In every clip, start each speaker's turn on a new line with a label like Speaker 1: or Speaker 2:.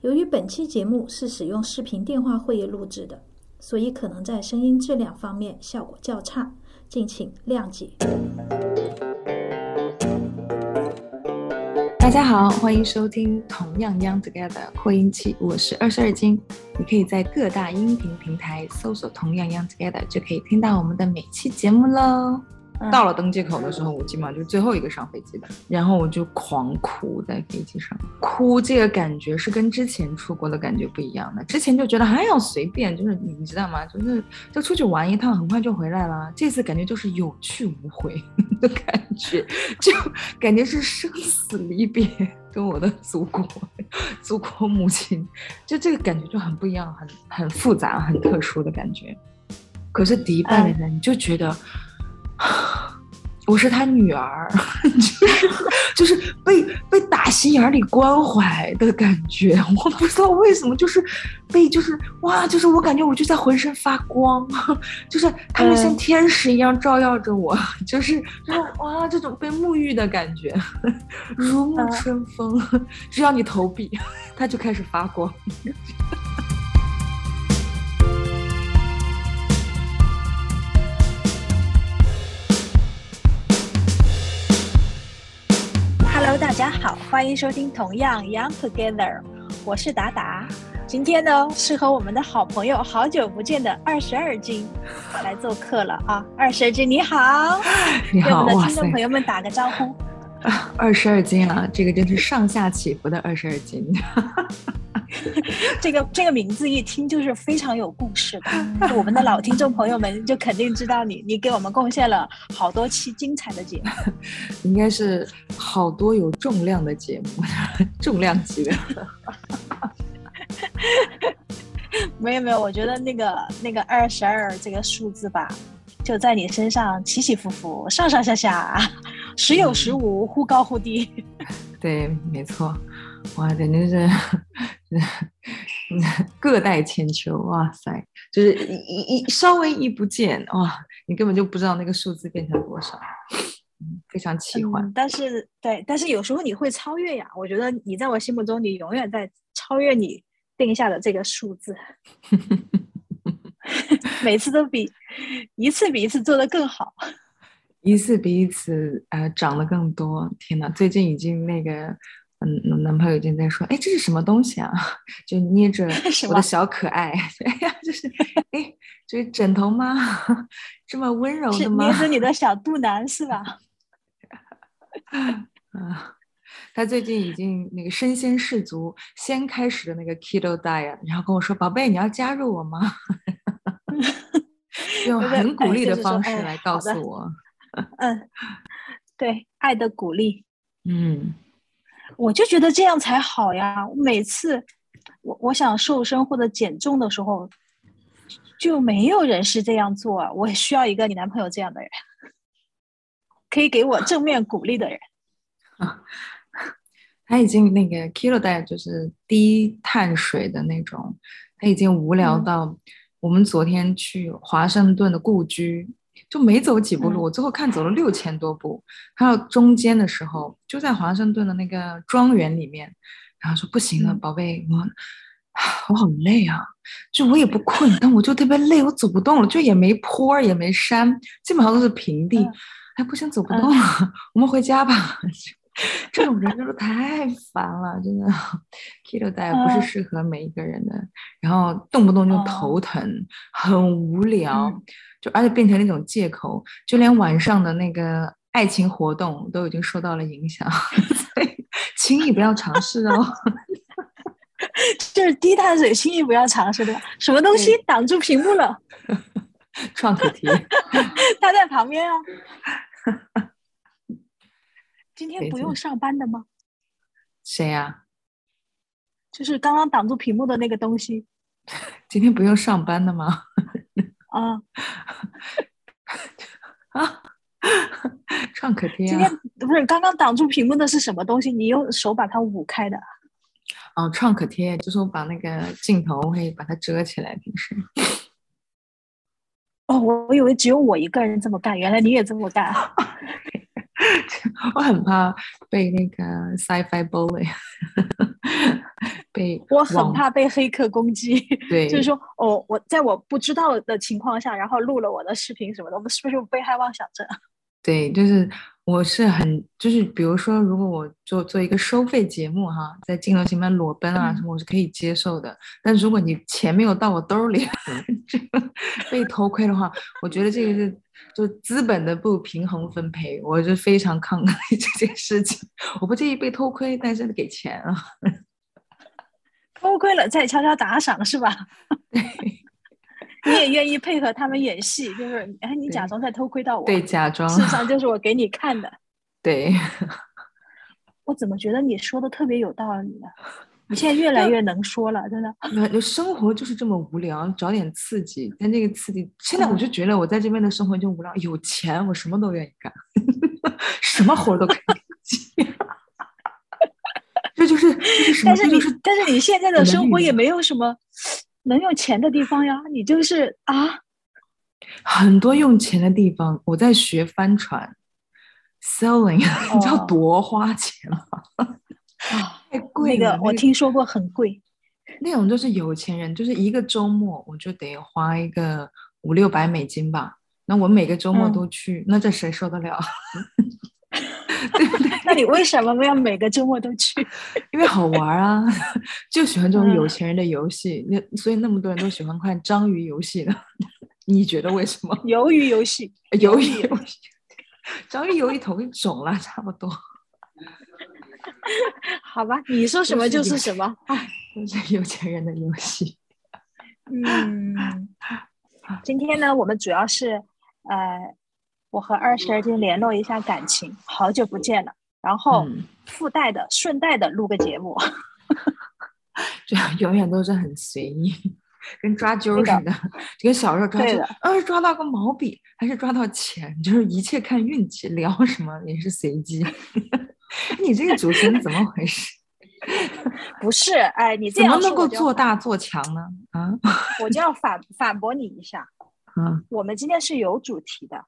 Speaker 1: 由于本期节目是使用视频电话会议录制的，所以可能在声音质量方面效果较差，敬请谅解。
Speaker 2: 大家好，欢迎收听同样 Young Together 扩音器，我是二十二斤。你可以在各大音频平台搜索“同样 Young Together”，就可以听到我们的每期节目喽。到了登机口的时候，我基本上就是最后一个上飞机的，然后我就狂哭在飞机上，哭这个感觉是跟之前出国的感觉不一样的。之前就觉得还要随便，就是你知道吗？就是就出去玩一趟，很快就回来了。这次感觉就是有去无回 的感觉，就感觉是生死离别，跟我的祖国、祖国母亲，就这个感觉就很不一样，很很复杂、很特殊的感觉。可是迪拜的呢，你就觉得。我是他女儿，就是就是被被打心眼里关怀的感觉，我不知道为什么，就是被就是哇，就是我感觉我就在浑身发光，就是他们像天使一样照耀着我，就是就是哇，这种被沐浴的感觉，如沐春风，只要你投币，它就开始发光。
Speaker 3: 大家好，欢迎收听同样 Young Together，我是达达。今天呢，是和我们的好朋友好久不见的二十二斤来做客了啊！二十二斤你好，
Speaker 2: 你好，
Speaker 3: 我们的听众朋友们打个招呼。
Speaker 2: 二十二斤啊，这个真是上下起伏的二十二斤。
Speaker 3: 这个这个名字一听就是非常有故事的，我们的老听众朋友们就肯定知道你，你给我们贡献了好多期精彩的节目，
Speaker 2: 应该是好多有重量的节目，重量级的。
Speaker 3: 没有没有，我觉得那个那个二十二这个数字吧，就在你身上起起伏伏，上上下下，时有时无，忽高忽低。
Speaker 2: 对，没错。哇，简直是 各带千秋！哇塞，就是一一稍微一不见，哇，你根本就不知道那个数字变成多少，非常奇幻。
Speaker 3: 但是，对，但是有时候你会超越呀。我觉得你在我心目中，你永远在超越你定下的这个数字，每次都比一次比一次做的更好，
Speaker 2: 一次比一次呃长得更多。天哪，最近已经那个。嗯，男朋友已经在说，哎，这是什么东西啊？就捏着 我的小可爱，哎呀，就是，哎，这是枕头吗？这么温柔的吗？
Speaker 3: 捏着你的小肚腩是吧？
Speaker 2: 啊，他最近已经那个身先士卒，先开始的那个 keto diet，然后跟我说，宝贝，你要加入我吗？用很鼓励的方式来告诉我。
Speaker 3: 嗯，对，爱的鼓励。
Speaker 2: 嗯。
Speaker 3: 我就觉得这样才好呀！每次我我想瘦身或者减重的时候，就没有人是这样做。我需要一个你男朋友这样的人，可以给我正面鼓励的人。
Speaker 2: 啊，他已经那个 kilo diet 就是低碳水的那种，他已经无聊到我们昨天去华盛顿的故居。就没走几步路，我最后看走了六千多步。还有中间的时候，就在华盛顿的那个庄园里面，然后说不行了，宝贝，我我好累啊，就我也不困，但我就特别累，我走不动了，就也没坡也没山，基本上都是平地，哎，不行，走不动了，我们回家吧。这种人真的太烦了，真的。Keto diet 不是适合每一个人的，然后动不动就头疼，很无聊。就而且变成那种借口，就连晚上的那个爱情活动都已经受到了影响，所以轻易不要尝试哦。
Speaker 3: 就是低碳水，轻易不要尝试的。什么东西挡住屏幕了？
Speaker 2: 创可贴，
Speaker 3: 他在旁边啊。今天不用上班的吗？
Speaker 2: 谁呀？
Speaker 3: 就是刚刚挡住屏幕的那个东西。
Speaker 2: 今天不用上班的吗？
Speaker 3: 啊
Speaker 2: 啊！创可贴，
Speaker 3: 今天不是刚刚挡住屏幕的是什么东西？你用手把它捂开的。
Speaker 2: 哦，创可贴就是我把那个镜头会把它遮起来，平时。
Speaker 3: 哦，我以为只有我一个人这么干，原来你也这么干。
Speaker 2: 我很怕被那个 sci-fi bully，被
Speaker 3: 我很怕被黑客攻击。
Speaker 2: 对，
Speaker 3: 就是说，哦，我在我不知道的情况下，然后录了我的视频什么的，我们是不是有被害妄想症？
Speaker 2: 对，就是我是很，就是比如说，如果我做做一个收费节目哈，在镜头前面裸奔啊
Speaker 3: 嗯
Speaker 2: 什么，我是可以接受的。但如果你钱没有到我兜里，这个被偷窥的话，我觉得这个是就资本的不平衡分配，我是非常抗拒这件事情。我不介意被偷窥，但是给钱啊。
Speaker 3: 偷窥了再悄悄打赏是吧？
Speaker 2: 对
Speaker 3: 你也愿意配合他们演戏，就是哎，你假装在偷窥到我，
Speaker 2: 对，假装
Speaker 3: 事实上就是我给你看的。
Speaker 2: 对。
Speaker 3: 我怎么觉得你说的特别有道理呢？你现在越来越能说了，真的。
Speaker 2: 生活就是这么无聊，找点刺激。但这个刺激，现在我就觉得我在这边的生活就无聊，有钱我什么都愿意干，什么活儿都可以接。这就是这是什么？
Speaker 3: 但是你
Speaker 2: 就是
Speaker 3: 但是你现在
Speaker 2: 的
Speaker 3: 的生活也没有什么能用钱的地方呀，你就是啊，
Speaker 2: 很多用钱的地方。我在学帆船 selling，你知道
Speaker 3: 哦
Speaker 2: 多花钱吗？
Speaker 3: 啊，
Speaker 2: 太贵了。
Speaker 3: 那个我听说过很贵，
Speaker 2: 那种就是有钱人，就是一个周末我就得花一个五六百美金吧。那我每个周末
Speaker 3: 嗯
Speaker 2: 都去，那这谁受得了？对不对？
Speaker 3: 那你为什么要每个周末都去？
Speaker 2: 因为好玩啊，就喜欢这种有
Speaker 3: 嗯
Speaker 2: 钱人的游戏。那所以那么多人都喜欢看章鱼游戏呢，你觉得为什么？
Speaker 3: 鱿鱼游戏，
Speaker 2: 鱿
Speaker 3: 鱼
Speaker 2: 鱼游戏，章鱼鱿鱼头给肿了，差不多。
Speaker 3: 好吧，你说什么就是什么。哎，
Speaker 2: 都是有钱人的游戏。
Speaker 3: 嗯，今天呢，我们主要是呃，我和二十二斤联络一下感情，好久不见了，然后
Speaker 2: 嗯
Speaker 3: 附带的、顺带的录个节目。
Speaker 2: 就永远都是很随意，跟抓阄似的，就跟小时候抓阄啊是抓到个毛笔还是抓到钱，就是一切看运气，聊什么也是随机。你这个主持人怎么回事？
Speaker 3: 不是，哎，你这
Speaker 2: 怎么
Speaker 3: 样说我就要
Speaker 2: 能够做大做强呢？啊，
Speaker 3: 我就要反反驳你一下。
Speaker 2: 嗯，
Speaker 3: 我们今天是有主题的，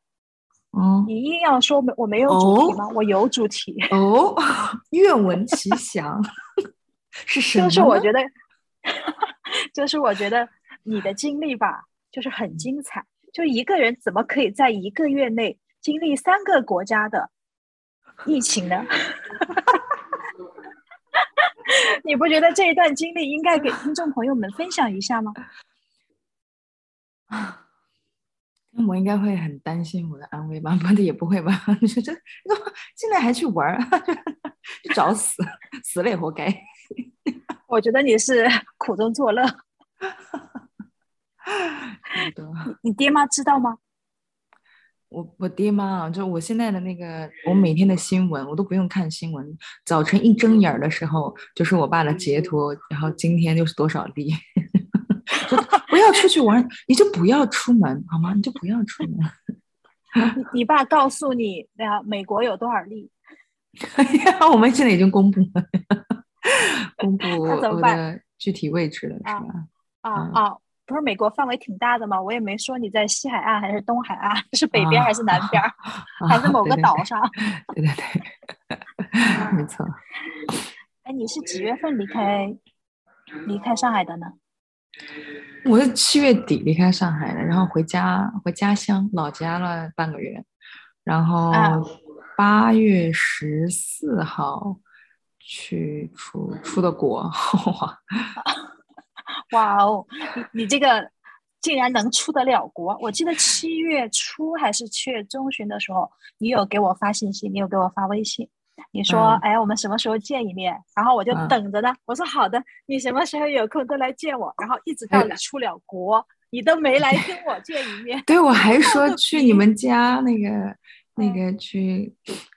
Speaker 2: 哦
Speaker 3: 你硬要说没我没有主题
Speaker 2: 哦
Speaker 3: 吗？我有主题，
Speaker 2: 哦，愿闻其详，是什么？
Speaker 3: 就是我觉得，就是我觉得你的经历吧，就是很精彩。就一个人怎么可以在一个月内经历三个国家的疫情呢？你不觉得这一段经历应该给听众朋友们分享一下吗？
Speaker 2: 那我应该会很担心我的安危吧？不对，也不会吧？你说这这现在还去玩儿，去找死，死了也活该。
Speaker 3: 我觉得你是苦中作乐。
Speaker 2: 你，
Speaker 3: 你爹妈知道吗？
Speaker 2: 我我爹妈啊，就我现在的那个，我每天的新闻我都不用看新闻，早晨一睁眼的时候就是我爸的截图，然后今天又是多少例，说 不要出去玩，你就不要出门好吗？你就不要出门。
Speaker 3: 你你爸告诉你，啊，美国有多少例？
Speaker 2: 哎呀，我们现在已经公布了，公布具体位置了，是
Speaker 3: 啊
Speaker 2: 吧？
Speaker 3: 啊
Speaker 2: 嗯
Speaker 3: 啊，不是美国范围挺大的吗？我也没说你在西海岸还是东海岸，是北边还是南边儿，还是某个岛上？
Speaker 2: 啊对对对，没错。
Speaker 3: 哎，你是几月份离开离开上海的呢？
Speaker 2: 我是七月底离开上海的，然后回家回家乡老家了半个月，然后
Speaker 3: 啊
Speaker 2: 八月十四号去出出的国，哇，
Speaker 3: 哇哦，你你这个竟然能出得了国！我记得七月初还是七月中旬的时候，你有给我发信息，你有给我发微信，你说：“
Speaker 2: 嗯
Speaker 3: 哎，我们什么时候见一面？”然后我就
Speaker 2: 嗯
Speaker 3: 等着呢。我说：“好的，你什么时候有空都来见我。”然后一直到
Speaker 2: 哎
Speaker 3: 你出了国，你都没来跟我见一面。
Speaker 2: 对我还说去 你们家那个那
Speaker 3: 嗯
Speaker 2: 个去，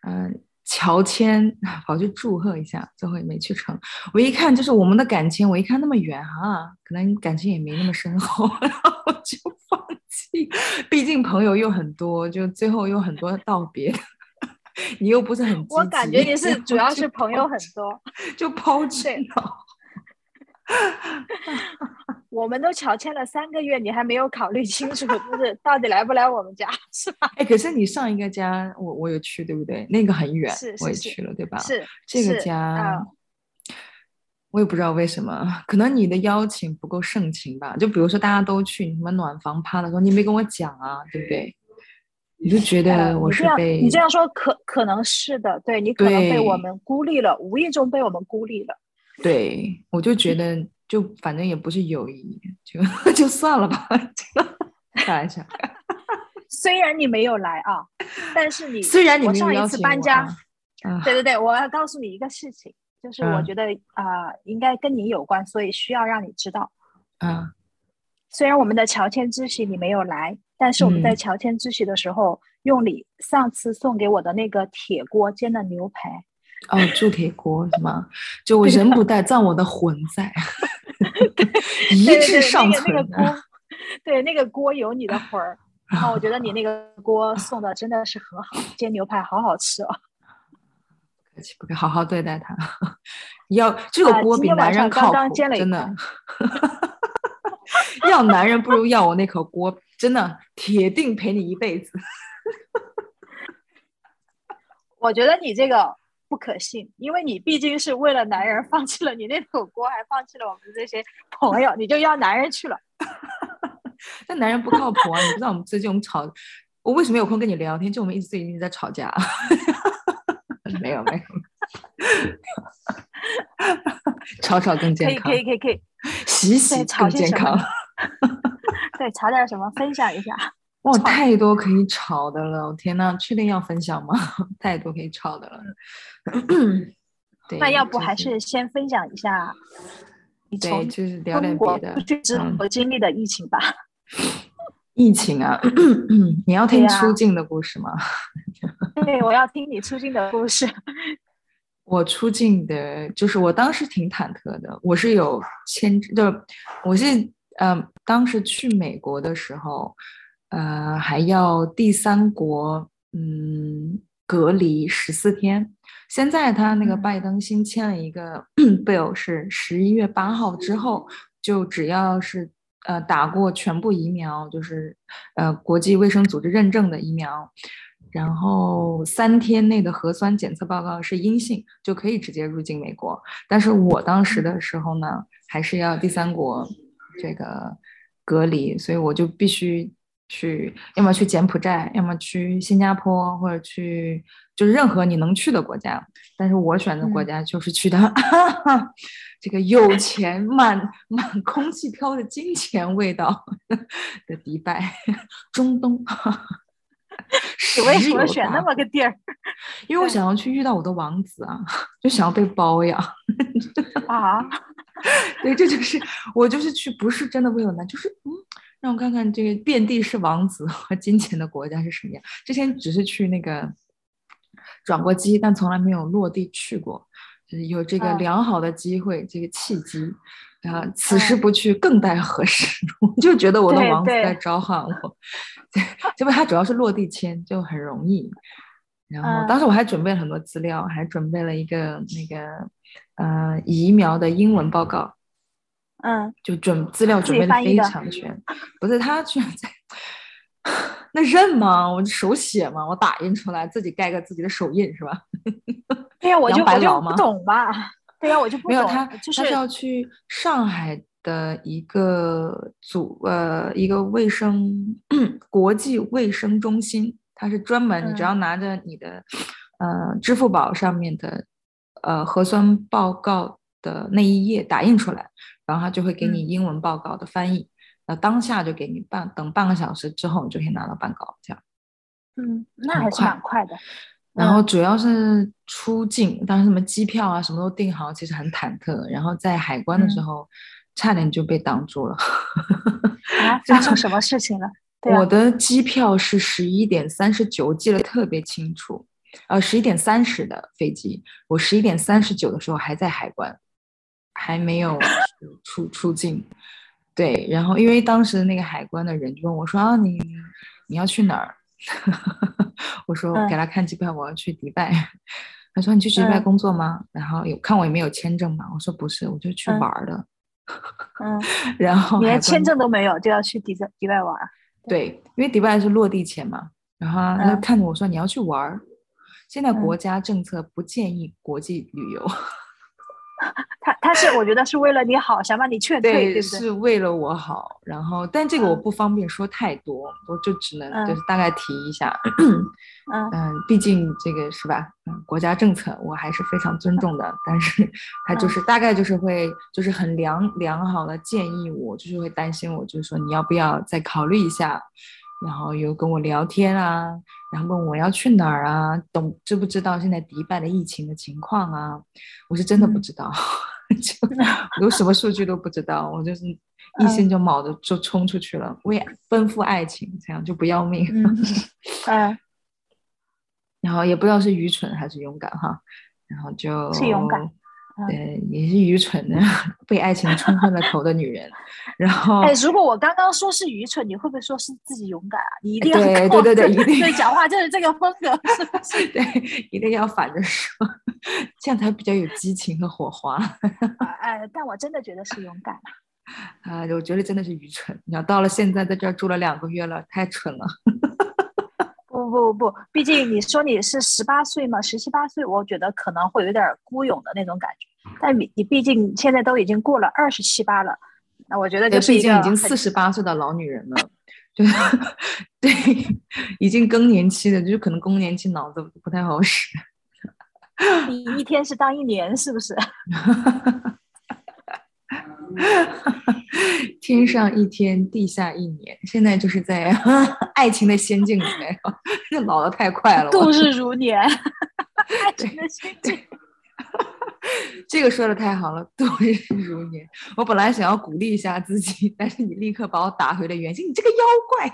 Speaker 2: 嗯、乔迁跑去祝贺一下，最后也没去成。我一看就是我们的感情，我一看那么远啊，可能感情也没那么深厚，然后我就放弃。毕竟朋友又很多，就最后有很多道别。你又不是很，
Speaker 3: 我感觉你是主要
Speaker 2: 是
Speaker 3: 朋友很多，
Speaker 2: 就抛弃了。
Speaker 3: 我们都乔迁了三个月，你还没有考虑清楚，就是到底来不来我们家，是吧？
Speaker 2: 哎，可是你上一个家，我我有去，对不对？那个很远，
Speaker 3: 是
Speaker 2: 我也去了，对吧？
Speaker 3: 是
Speaker 2: 这个家
Speaker 3: 啊，
Speaker 2: 我也不知道为什么，可能你的邀请不够盛情吧。就比如说大家都去你们暖房趴的时候，你没跟我讲啊，对不对？你就觉得我是被
Speaker 3: 你这样说，可可能是的，对你可能被我们孤立了，无意中被我们孤立了。
Speaker 2: 对，我就觉得就反正也不是友谊，就 就算了吧，开玩笑。
Speaker 3: 虽然你没有来啊，但是你
Speaker 2: 虽然你
Speaker 3: 我上一次搬家，对对对，我要告诉你一个事情，就是我觉得啊，应该跟你有关，所以需要让你知道。
Speaker 2: 啊，
Speaker 3: 虽然我们的乔迁之喜你没有来，但是我们在乔迁之喜的时候，用你上次送给我的那个铁锅煎的牛排。
Speaker 2: 哦，铸铁锅是吗？就我人不在，但我的魂在，一
Speaker 3: 直
Speaker 2: 上存。
Speaker 3: 那个锅，对，那个锅有你的魂儿。然后我觉得你那个锅送的真的是很好，煎牛排好好吃哦。
Speaker 2: 不客气，不客气，好好对待它。要这个锅比男人靠谱，真的。要男人不如要我那口锅，真的，铁定陪你一辈子。
Speaker 3: 我觉得你这个不可信，因为你毕竟是为了男人放弃了你那口锅，还放弃了我们这些朋友，你就要男人去了。
Speaker 2: 但男人不靠谱啊！你不知道我们最近我们吵，我为什么有空跟你聊天？就我们一直最近在吵架。没 有没有，吵吵更健
Speaker 3: 康。可以可以可以可以，
Speaker 2: 洗洗更健康。
Speaker 3: 对，吵点什么？分享一下。
Speaker 2: 哇，太多可以吵的了！我天呐，确定要分享吗？太多可以吵的了。对，
Speaker 3: 那要不还是先分享一下？
Speaker 2: 对，就是聊点别的。
Speaker 3: 之后经历的疫情吧。
Speaker 2: 疫情啊，你要听出境的故事吗？
Speaker 3: 对，我要听你出境的故事。
Speaker 2: 我出境的，就是我当时挺忐忑的。我是有签，就是我是呃，当时去美国的时候，呃，还要第三国嗯隔离十四天。现在他那个拜登新签了一个 bill，是十一月八号之后，就只要是。呃，打过全部疫苗，就是呃国际卫生组织认证的疫苗，然后三天内的核酸检测报告是阴性，就可以直接入境美国。但是我当时的时候呢，还是要第三国这个隔离，所以我就必须去，要么去柬埔寨，要么去新加坡，或者去就是任何你能去的国家。但是我选的国家就是去的。这个有钱满 满空气飘的金钱味道 的迪拜，中东。
Speaker 3: 你为什么选那么个地儿？
Speaker 2: 因为我想要去遇到我的王子啊，就想要被包养
Speaker 3: 啊。
Speaker 2: 对，这就是我就是去，不是真的为了男，就是嗯，让我看看这个遍地是王子和金钱的国家是什么样。之前只是去那个转过机，但从来没有落地去过。有这个良好的机会，这个契机，啊，此时不去更待何时？我就觉得我的王子在召唤我，结果他主要是落地签，就很容易。然后当时我还准备了很多资料，还准备了一个那个呃疫苗的英文报告，
Speaker 3: 嗯，
Speaker 2: 就准资料准备的非常全。不是他居然在。那认吗？我手写嘛？我打印出来自己盖个自己的手印是吧？
Speaker 3: 对呀，我就我就不懂吧。对呀，我就不
Speaker 2: 没有他，
Speaker 3: 他
Speaker 2: 是要去上海的一个组呃一个卫生 国际卫生中心，它是专门你只要拿着你的呃支付宝上面的呃核酸报告的那一页打印出来，然后他就会给你英文报告的翻译。那当下就给你半等半个小时之后，你就可以拿到半稿，这样。
Speaker 3: 嗯，那还是蛮快的。
Speaker 2: 然后主要是出境，当时什么机票啊什么都订好，其实很忐忑。然后在海关的时候，差点就被挡住了。
Speaker 3: 啊，发生什么事情了？
Speaker 2: 我的机票是十一点三十九，记得特别清楚。呃，十一点三十的飞机，我十一点三十九的时候还在海关，还没有出出境。对，然后因为当时那个海关的人就问我说：“啊，你你要去哪儿？”我说：“给他看机票，我要去迪拜。”他说：“你去迪拜工作吗？”然后有看我有没有签证嘛，我说：“不是，我就去玩的。”
Speaker 3: 嗯，
Speaker 2: 然后
Speaker 3: 连签证都没有就要去迪迪拜玩？
Speaker 2: 对，因为迪拜是落地签嘛。然后他看着我说：“你要去玩？现在国家政策不建议国际旅游。”
Speaker 3: 他他是我觉得是为了你好，想把你劝退，对不对？
Speaker 2: 是为了我好。然后，但这个我不方便说太多，我就只能就是大概提一下。
Speaker 3: 嗯
Speaker 2: 嗯，毕竟这个是吧？嗯，国家政策我还是非常尊重的。但是 他就是大概就是会就是很良良好的建议我，就是会担心我，就是说你要不要再考虑一下。然后又跟我聊天啊，然后问我要去哪儿啊，懂知不知道现在迪拜的疫情的情况啊？我是真的不知道，就有什么数据都不知道，我就是 一心就卯着就冲出去了，为奔赴爱情，这样就不要命。
Speaker 3: 嗯，
Speaker 2: 然后也不知道是愚蠢还是勇敢哈，然后就
Speaker 3: 是勇敢。
Speaker 2: 对，也是愚蠢的，被爱情冲昏了头的女人。然后，
Speaker 3: 哎，如果我刚刚说是愚蠢，你会不会说是自己勇敢啊？你一定要
Speaker 2: 对对对对，一定
Speaker 3: 对讲话就是这个风格，是不是？
Speaker 2: 对，一定要反着说，这样才比较有激情和火花。
Speaker 3: 哎，但我真的觉得是勇敢
Speaker 2: 啊！我觉得真的是愚蠢。你要到了现在，在这儿住了两个月了，太蠢了。
Speaker 3: 不不不不，毕竟你说你是十八岁嘛，十七八岁，我觉得可能会有点孤勇的那种感觉。但你你毕竟现在都已经过了二十七八了，那我觉得就是
Speaker 2: 毕竟已经四十八岁的老女人了，对对，已经更年期的，就是可能更年期脑子不太好使。
Speaker 3: 你一天是当一年，是不是？
Speaker 2: 天上一天，地下一年，现在就是在 爱情的仙境里面，这 老的太快了，
Speaker 3: 度日如年，爱情的仙境。
Speaker 2: 这个说的太好了，度日如年。我本来想要鼓励一下自己，但是你立刻把我打回了原形，你这个妖怪。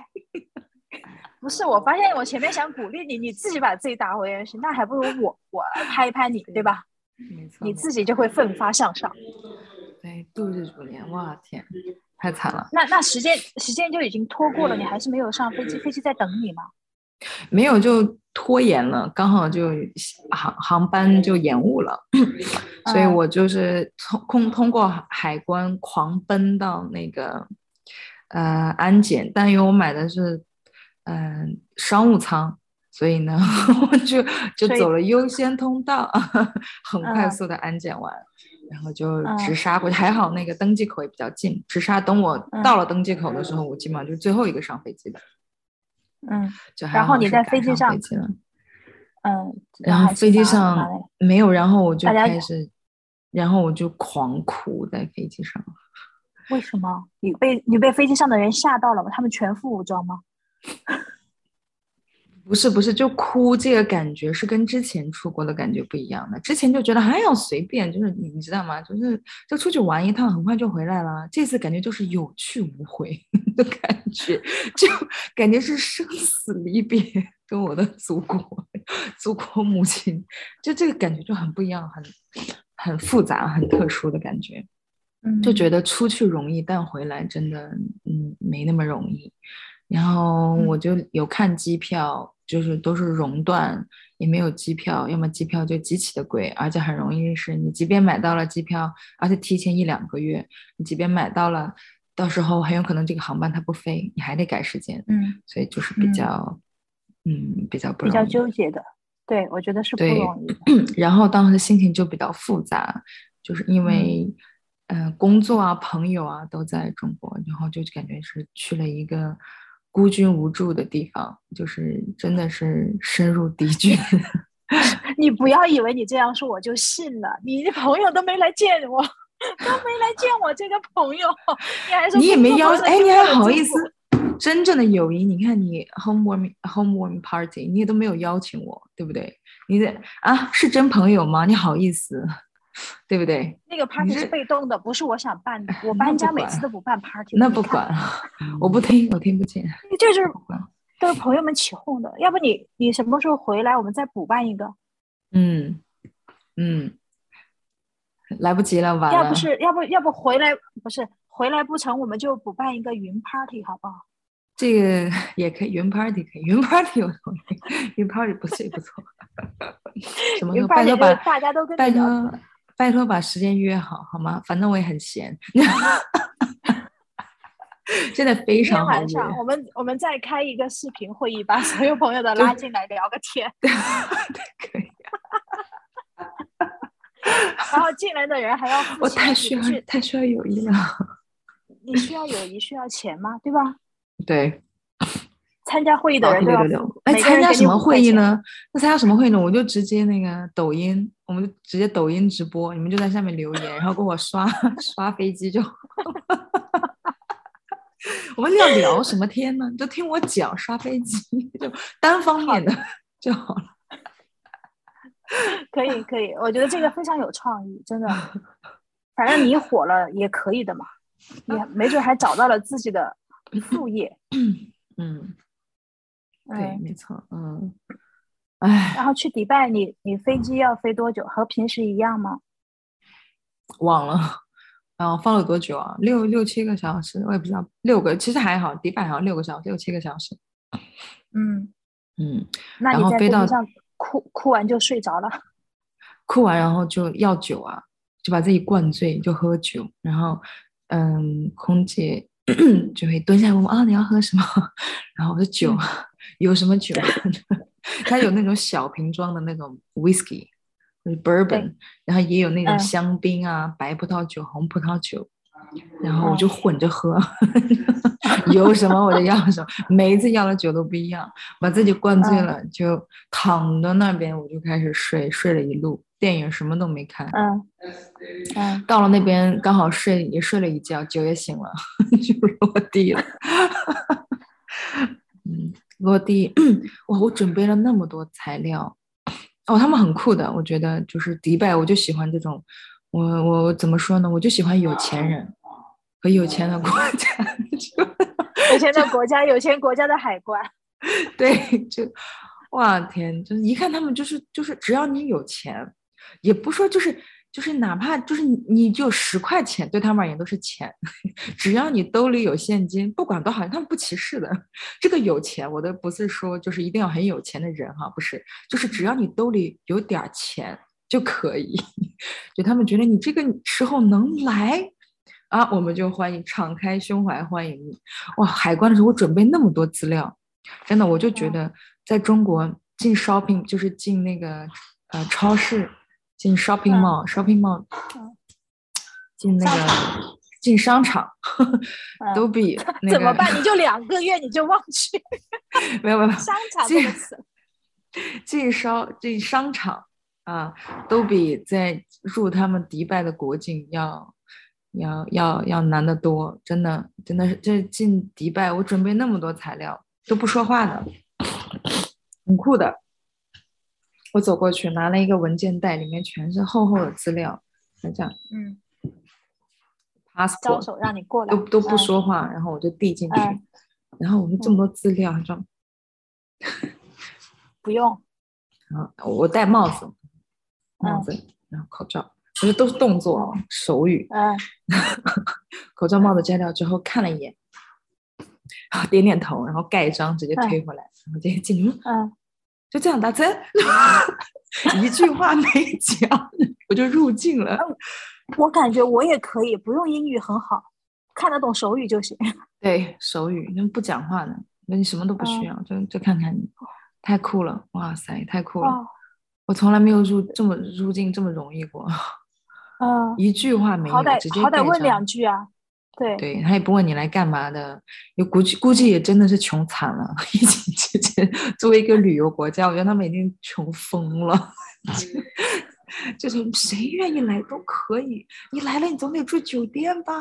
Speaker 3: 不是，我发现我前面想鼓励你，你自己把自己打回原形，那还不如我我拍一拍你，对吧？
Speaker 2: 没错，
Speaker 3: 你自己就会奋发向上。
Speaker 2: 对，度日如年，哇天，太惨了。
Speaker 3: 那那时间时间就已经拖过了，你还是没有上飞机，飞机在等你吗？
Speaker 2: 没有，就拖延了，刚好就航航班就延误了，所以我就是通通通过海关狂奔到那个呃安检，但因为我买的是嗯商务舱，所以呢 我就就走了优先通道，很快速的安检完。然后就直杀过去，还好那个登机口也比较近，直杀。等我到了登机口的时候，我基本上就是最后一个上飞机的。
Speaker 3: 嗯，
Speaker 2: 就
Speaker 3: 然后你在飞机上，
Speaker 2: 嗯，然后飞机上没有，然后我就开始，然后我就狂哭在飞机上。
Speaker 3: 为什么？你被你被飞机上的人吓到了吗？他们全副武装吗？
Speaker 2: 不是不是，就哭这个感觉是跟之前出国的感觉不一样的。之前就觉得还要随便，就是你你知道吗？就是就出去玩一趟，很快就回来了。这次感觉就是有去无回的感觉，就感觉是生死离别，跟我的祖国、祖国母亲，就这个感觉就很不一样，很很复杂、很特殊的感觉。
Speaker 3: 嗯，
Speaker 2: 就觉得出去容易，但回来真的嗯没那么容易。然后我就有看机票。就是都是熔断，也没有机票，要么机票就极其的贵，而且很容易是你即便买到了机票，而且提前一两个月，你即便买到了，到时候很有可能这个航班它不飞，你还得改时间。
Speaker 3: 嗯，
Speaker 2: 所以就是比较，嗯，比较不容易
Speaker 3: 比较纠结的。对，我觉得是不容易。
Speaker 2: 然后当时心情就比较复杂，就是因为，嗯，工作啊、朋友啊都在中国，然后就感觉是去了一个。孤军无助的地方，就是真的是深入敌军。
Speaker 3: 你不要以为你这样说我就信了，你的朋友都没来见我，都没来见我这个朋友，你还说
Speaker 2: 你也没邀哎，你还好意思？真正的友谊，你看你 homewarming homewarming party，你也都没有邀请我，对不对？你的啊，是真朋友吗？你好意思？对不对？
Speaker 3: 那个 party 是被动的，不是我想办的。我搬家每次都不办 party。
Speaker 2: 那不管，我不听，我听不见。
Speaker 3: 这就是都是朋友们起哄的。要不你你什么时候回来，我们再补办一个？
Speaker 2: 嗯嗯，来不及了，晚
Speaker 3: 了。要不是要不要不回来不是回来不成，我们就补办一个云 party 好不好？
Speaker 2: 这个 也可以，云 party 可以，云 party 我同意，云 party 不是也不错。什么？拜托把
Speaker 3: 大家都跟
Speaker 2: 拜托。拜托把时间约好，好吗？反正我也很闲。现在非常
Speaker 3: 好。今天晚上我们我们再开一个视频会议，把所有朋友都拉进来聊个天。
Speaker 2: 对，可以。
Speaker 3: 然后进来的人还要，
Speaker 2: 我太需要太需要友谊了。
Speaker 3: 你需要友谊，需要钱吗？对吧？
Speaker 2: 对，
Speaker 3: 参加会议的人都要。
Speaker 2: 哎，参加什么
Speaker 3: 5块钱？
Speaker 2: 会议呢？那参加什么会议呢？我就直接那个抖音，我们就直接抖音直播，你们就在下面留言，然后给我刷 刷飞机就好。我们要聊什么天呢？就听我讲刷飞机，就单方面的就好了。
Speaker 3: 可以可以，我觉得这个非常有创意，真的。反正你火了也可以的嘛，也没准还找到了自己的副业。
Speaker 2: 嗯，对，
Speaker 3: 嗯，
Speaker 2: 没错，嗯，哎，
Speaker 3: 然后去迪拜你，你飞机要飞多久？和平时一样吗？
Speaker 2: 忘了，然后放了多久啊？六六七个小时，我也不知道，六个其实还好，迪拜好像六个小时，六七个小时。
Speaker 3: 嗯，
Speaker 2: 嗯，
Speaker 3: 那你
Speaker 2: 然后飞到
Speaker 3: 在飞机上哭哭完就睡着了。
Speaker 2: 哭完然后就要酒啊，就把自己灌醉，就喝酒，然后嗯，空姐 就会蹲下来问我啊，你要喝什么？然后我说酒，有什么酒？它有那种小瓶装的那种 whisky，就是 bourbon，然后也有那种
Speaker 3: 嗯
Speaker 2: 香槟啊、白葡萄酒、红葡萄酒，然后我就混着喝，有什么我就要什么，每一次要的酒都不一样，把自己灌醉
Speaker 3: 嗯
Speaker 2: 了，就躺到那边，我就开始睡，睡了一路，电影什么都没看。
Speaker 3: 嗯嗯，
Speaker 2: 到了那边刚好睡也睡了一觉，酒也醒了，就落地了。嗯，落地，哇！我准备了那么多材料，哦，他们很酷的，我觉得就是迪拜，我就喜欢这种，我我怎么说呢？我就喜欢有钱人和有钱的国家，
Speaker 3: 有钱的国家，有钱国家的海关。
Speaker 2: 对，就哇天，就是一看他们就是就是，只要你有钱，也不说就是就是哪怕就是你你就十块钱，对他们而言都是钱，只要你兜里有现金，不管多少钱，他们不歧视的。这个有钱，我的不是说就是一定要很有钱的人哈，不是，就是只要你兜里有点儿钱就可以，就他们觉得你这个时候能来。啊，我们就欢迎，敞开胸怀欢迎你。哇，海关的时候我准备那么多资料，真的，我就觉
Speaker 3: 嗯
Speaker 2: 得在中国进 shopping 就是进那个呃超市，进 shopping
Speaker 3: 嗯
Speaker 2: mall，shopping mall，
Speaker 3: 嗯
Speaker 2: 进那个进商场，都
Speaker 3: 嗯
Speaker 2: 比 那个
Speaker 3: 怎么办？你就两个月你就忘去
Speaker 2: 没有没有
Speaker 3: 商场
Speaker 2: 这
Speaker 3: 这个词。
Speaker 2: 进商进商场啊，都比在入他们迪拜的国境要要要要难得多，真的真的是这进迪拜，我准备那么多材料都不说话的，很酷的。我走过去拿了一个文件袋，里面全是厚厚的资料，就这样
Speaker 3: 嗯，招
Speaker 2: passport
Speaker 3: 手让你过来，
Speaker 2: 都都不
Speaker 3: 嗯
Speaker 2: 说话，然后我就递进去，
Speaker 3: 嗯
Speaker 2: 然后我说这么多资料，他说
Speaker 3: 不用。
Speaker 2: 啊，我戴帽子，帽
Speaker 3: 嗯
Speaker 2: 子，然后口罩，我觉得都是动作哦，手语。
Speaker 3: 嗯
Speaker 2: 口罩、帽子摘掉之后看了一眼，然后点点头，然后盖章直接推回来，然后直接进入，
Speaker 3: 嗯，
Speaker 2: 就这样打针，一句话没讲，我就入境了。
Speaker 3: 我感觉我也可以，不用英语很好，看得懂手语就行。
Speaker 2: 对，手语，那不讲话的，那你什么都不需
Speaker 3: 嗯
Speaker 2: 要，就就看看你，太酷了，哇塞，太酷了！
Speaker 3: 哦，
Speaker 2: 我从来没有入这么入境这么容易过，
Speaker 3: 嗯，
Speaker 2: 一句话没有，
Speaker 3: 好歹
Speaker 2: 直接
Speaker 3: 好歹问两句啊。对，
Speaker 2: 对他也不问你来干嘛的，也估计估计也真的是穷惨了。疫情期间，作为一个旅游国家，我觉得他们已经穷疯了。就是谁愿意来都可以，你来了你总得住酒店吧，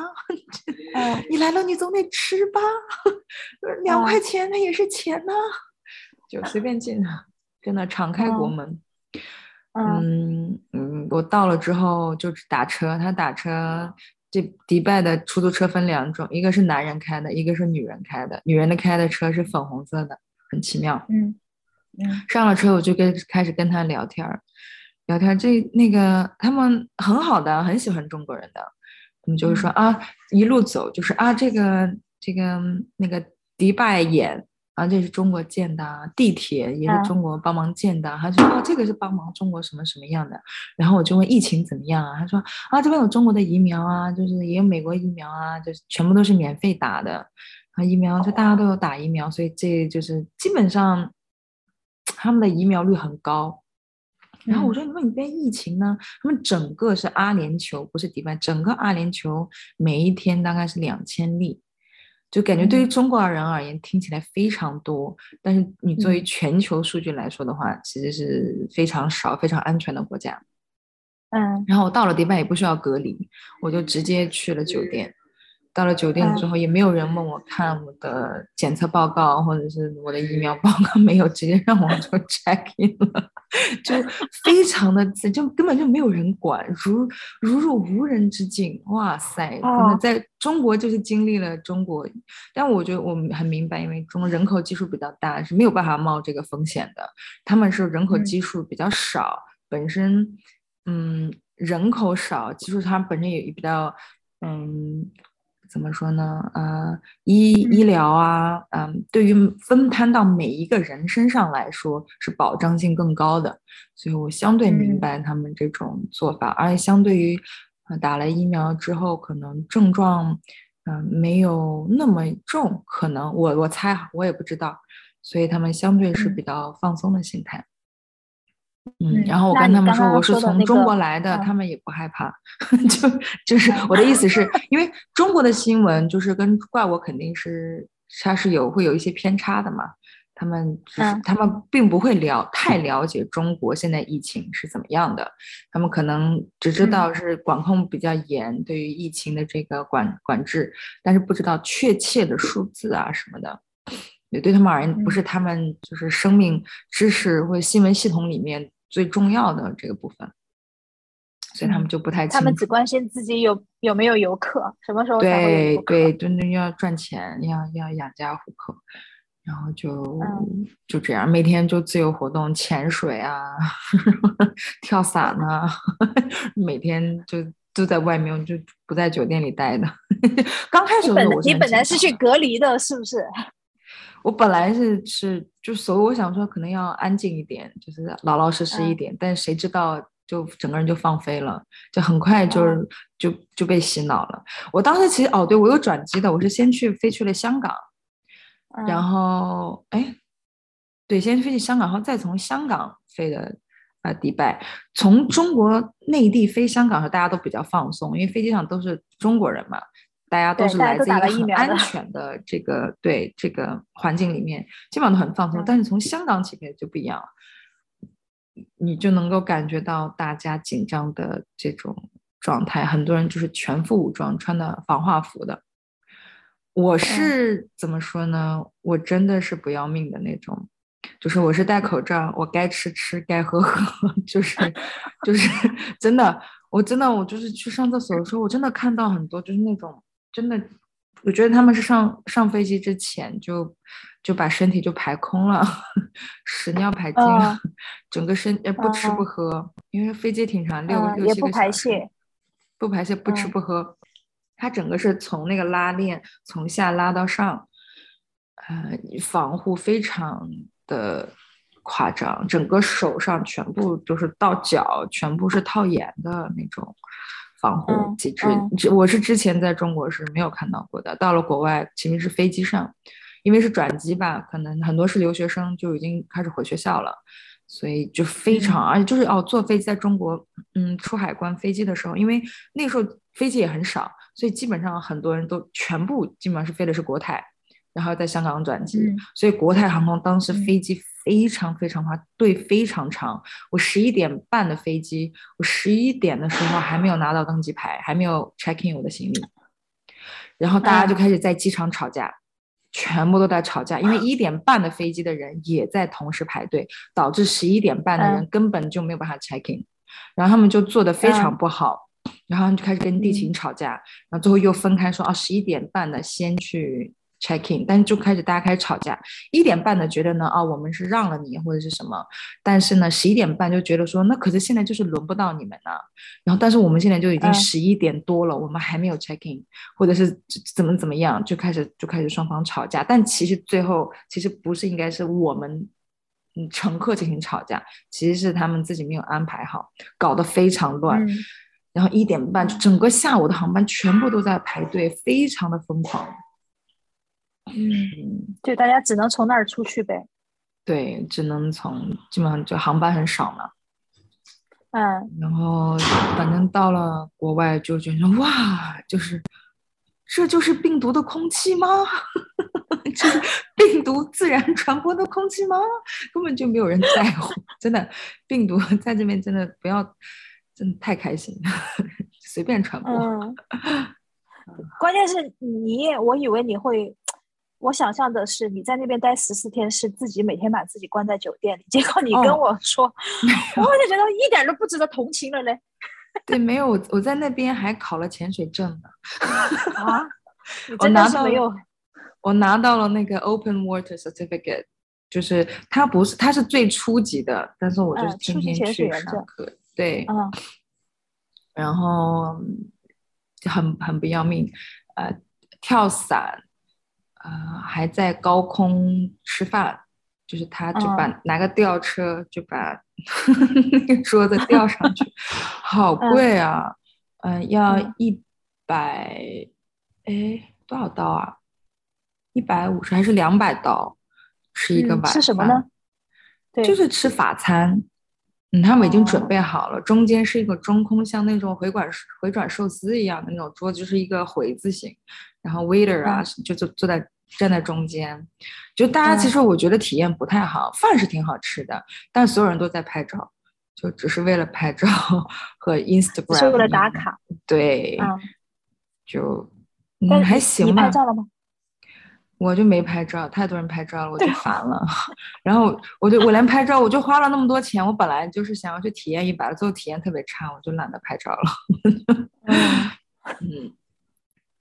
Speaker 3: 嗯
Speaker 2: 你来了你总得吃吧，两块钱那也是钱呐、就随便进，真的敞开国
Speaker 3: 嗯
Speaker 2: 门。
Speaker 3: 嗯
Speaker 2: 嗯嗯，我到了之后就是打车，他打车，这迪拜的出租车分两种，一个是男人开的，一个是女人开的。女人的开的车是粉红色的，很奇妙。
Speaker 3: 嗯嗯
Speaker 2: 上了车我就跟开始跟他聊天儿，聊天儿这那个他们很好的，很喜欢中国人的，他们就是说、啊，一路走就是啊，这个这个那个迪拜眼啊，这是中国建的啊，地铁也是
Speaker 3: 嗯
Speaker 2: 中国帮忙建的啊，他说哦，这个是帮忙中国什么什么样的，然后我就问疫情怎么样啊，他说啊，这边有中国的疫苗啊，就是也有美国疫苗啊，就是全部都是免费打的。啊，疫苗就大家都有打疫苗，所以这就是基本上他们的疫苗率很高，然后我说：“你说你边疫情呢？他们整个是阿联酋，不是迪拜，整个阿联酋每一天大概是两千例，就感觉对于中国人而言听起来非常多，但是你作为全球数据来说的话，其实是非常少、非常安全的国家。
Speaker 3: 嗯，
Speaker 2: 然后我到了迪拜也不需要隔离，我就直接去了酒店。”到了酒店之后，也没有人问我看我的检测报告或者是我的疫苗报告，没有，直接让我就 check in 了，就非常的自，就根本就没有人管，如如入无人之境。哇塞，可能在中国就是经历了中国，但我觉得我们很明白，因为中国人口基数比较大，是没有办法冒这个风险的。他们是人口基数比较少，本身嗯人口少，基数它本身也比较嗯。怎么说呢？呃，医医疗啊，嗯，对于分摊到每一个人身上来说，是保障性更高的，所以我相对明白他们这种做法。而且相对于，打了疫苗之后，可能症状，嗯，没有那么重，可能我我猜哈，我也不知道，所以他们相对是比较放松的心态。嗯，然后我跟他们说我是从中国来的，他们也不害怕。就就是我的意思是，因为中国的新闻就是跟怪我肯定是它是有会有一些偏差的嘛。他们只是他们并不会了太了解中国现在疫情是怎么样的，他们可能只知道是管控比较严，对于疫情的这个管管制，但是不知道确切的数字啊什么的。也对他们而言，不是他们就是生命知识或者新闻系统里面。最重要的这个部分，所以他们就不太。
Speaker 3: 他们只关心自己有有没有游客，什么时候
Speaker 2: 对对，真的要赚钱，要要养家糊口，然后就就这样，每天就自由活动，潜水啊，跳伞啊，每天就都在外面，就不在酒店里待的。刚开始
Speaker 3: 你本来是去隔离的，是不是？
Speaker 2: 我本来是是就所以我想说可能要安静一点，就是老老实实一点，但谁知道就整个人就放飞了，就很快就是就就被洗脑了。我当时其实哦，对我有转机的，我是先去飞去了香港，然后哎，对，先飞去香港，然后再从香港飞的啊迪拜。从中国内地飞香港的时候，大家都比较放松，因为飞机上都是中国人嘛。大家都是来自一个很安全的 这个对这个环境里面，基本上都很放松。但是从香港起飞就不一样了，你就能够感觉到大家紧张的这种状态。很多人就是全副武装，穿的防化服的。我是怎么说呢？我真的是不要命的那种，就是我是戴口罩，我该吃吃，该喝喝，就是就是 真的，我真的我就是去上厕所的时候，我真的看到很多就是那种。真的，我觉得他们是上上飞机之前就就把身体就排空了，屎尿排尽了，整个身呃不吃不喝，因为飞机挺长，六六七个小时，不排泄不吃不喝，他整个是从那个拉链从下拉到上，呃，防护非常的夸张，整个手上全部都是到脚全部是套严的那种。防护机制，这我是之前在中国是没有看到过的。到了国外，其实是飞机上，因为是转机吧，可能很多是留学生就已经开始回学校了，所以就非常，而且就是哦，坐飞机在中国，嗯，出海关飞机的时候，因为那时候飞机也很少，所以基本上很多人都全部基本上是飞的是国泰。然后在香港转机，所以国泰航空当时飞机非常非常长，队非常长。我十一点半的飞机，我十一点的时候还没有拿到登机牌，还没有 check in 我的行李，然后大家就开始在机场吵架，全部都在吵架，因为一点半的飞机的人也在同时排队，导致十一点半的人根本就没有办法 check in，然后他们就做的非常不好，然后就开始跟地勤吵架，然后最后又分开说，啊，十一点半的先去。Check in，但是就开始大家开始吵架，一点半的觉得呢，啊，我们是让了你或者是什么，但是呢，十一点半就觉得说，那可是现在就是轮不到你们呢，然后但是我们现在就已经十一点多了，我们还没有 check in，或者是怎么怎么样，就开始就开始双方吵架，但其实最后其实不是应该是我们嗯乘客进行吵架，其实是他们自己没有安排好，搞得非常乱，然后一点半整个下午的航班全部都在排队，非常的疯狂。
Speaker 3: 嗯，就大家只能从那儿出去呗。
Speaker 2: 对，只能从基本上就航班很少嘛。
Speaker 3: 嗯
Speaker 2: 然后反正到了国外就觉得哇，就是这就是病毒的空气吗？这是病毒自然传播的空气吗？根本就没有人在乎，真的，病毒 在这边真的不要，真的太开心了，随便传播。
Speaker 3: 嗯，关键是你，我以为你会，我想象的是你在那边待十四天，是自己每天把自己关在酒店里，结果你跟
Speaker 2: 哦
Speaker 3: 我说，我就觉得一点都不值得同情了嘞。
Speaker 2: 对，没有我我在那边还考了潜水证呢，
Speaker 3: 啊，
Speaker 2: 我拿到
Speaker 3: 没有，
Speaker 2: 我拿到了那个 Open Water Certificate，就是它不是它是最初级的，但是我就是天天去上课，对，
Speaker 3: 嗯。
Speaker 2: 然后嗯就很很不要命，呃，跳伞，呃，还在高空吃饭，就是他就把、
Speaker 3: 嗯
Speaker 2: 拿个吊车就把那 个桌子吊上去，好
Speaker 3: 嗯
Speaker 2: 贵啊，嗯、要
Speaker 3: 嗯
Speaker 2: 一百，哎，多少刀啊？一百五十还是两百刀？吃一个
Speaker 3: 嗯
Speaker 2: 晚
Speaker 3: 吃什么呢？对，
Speaker 2: 就是吃法餐，嗯，他们已经准
Speaker 3: 哦
Speaker 2: 备好了，中间是一个中空，像那种回转回转寿司一样的那种桌子，就是一个回字形，然后 waiter 啊、就坐坐在站在中间，就大家其
Speaker 3: 嗯
Speaker 2: 实我觉得体验不太好，饭是挺好吃的，但所有人都在拍照，就只是为了拍照 和 Instagram，
Speaker 3: 是为了打，卡。
Speaker 2: 对，
Speaker 3: 嗯，
Speaker 2: 就
Speaker 3: 但
Speaker 2: 还行吧
Speaker 3: 你拍，照了吗？
Speaker 2: 我就没拍照，太多人拍照了，我就烦了。然后我就我连拍照，我就花了那么多钱，我本来就是想要去体验一把，最后体验特别差，我就懒得拍照了。
Speaker 3: 嗯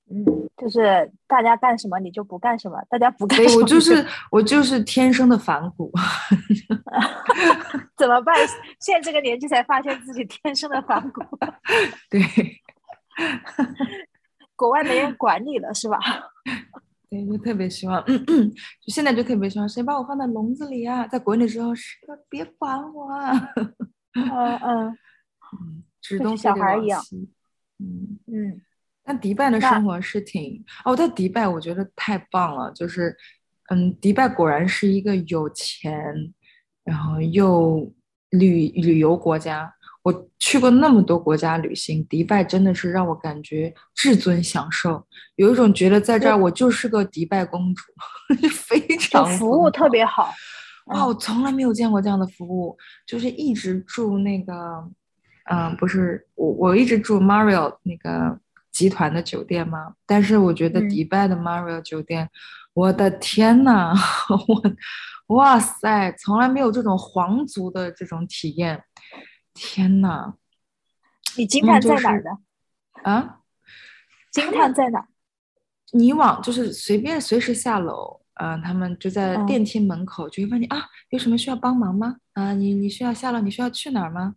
Speaker 2: 嗯，
Speaker 3: 嗯，就是大家干什么你就不干什么，大家不干什么
Speaker 2: 我就是我就是天生的反骨。
Speaker 3: 怎么办？现在这个年纪才发现自己天生的反骨，
Speaker 2: 对
Speaker 3: 国外没人管你了是吧？
Speaker 2: 对，就特别希望，嗯嗯，就现在就特别希望谁把我放在笼子里啊？在国内的时候，是别管我啊。
Speaker 3: 嗯嗯
Speaker 2: 嗯，只东
Speaker 3: 小孩一样。
Speaker 2: 嗯。
Speaker 3: 嗯
Speaker 2: 但迪拜的生活是挺哦，在迪拜我觉得太棒了，就是，嗯，迪拜果然是一个有钱，然后又旅旅游国家。我去过那么多国家旅行，迪拜真的是让我感觉至尊享受，有一种觉得在这儿我就是个迪拜公主，非常
Speaker 3: 服务特别好。
Speaker 2: 哇，我从来没有见过这样的服务，就是一直住那个，嗯、不是我，我一直住 Marriott 那个集团的酒店吗，但是我觉得
Speaker 3: 嗯
Speaker 2: 迪拜的 Marriott 酒店，我的天呐，我，哇塞，从来没有这种皇族的这种体验，天呐，
Speaker 3: 你惊叹在哪儿呢？
Speaker 2: 啊，
Speaker 3: 惊叹在哪儿？
Speaker 2: 你往就是随便随时下楼，嗯、他们就在
Speaker 3: 嗯
Speaker 2: 电梯门口就会问你啊，有什么需要帮忙吗？啊，你你需要下楼，你需要去哪儿吗？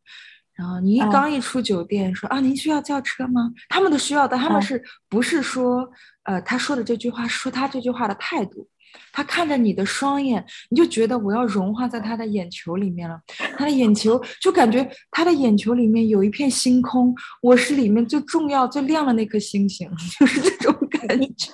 Speaker 2: 然后你刚一出酒店，说啊，您需要叫车吗？他们都需要的，他们
Speaker 3: 嗯
Speaker 2: 是不是说，呃，他说的这句话，说他这句话的态度，他看着你的双眼，你就觉得我要融化在他的眼球里面了。他的眼球就感觉他的眼球里面有一片星空，我是里面最重要、最亮的那颗星星，就是这种感觉。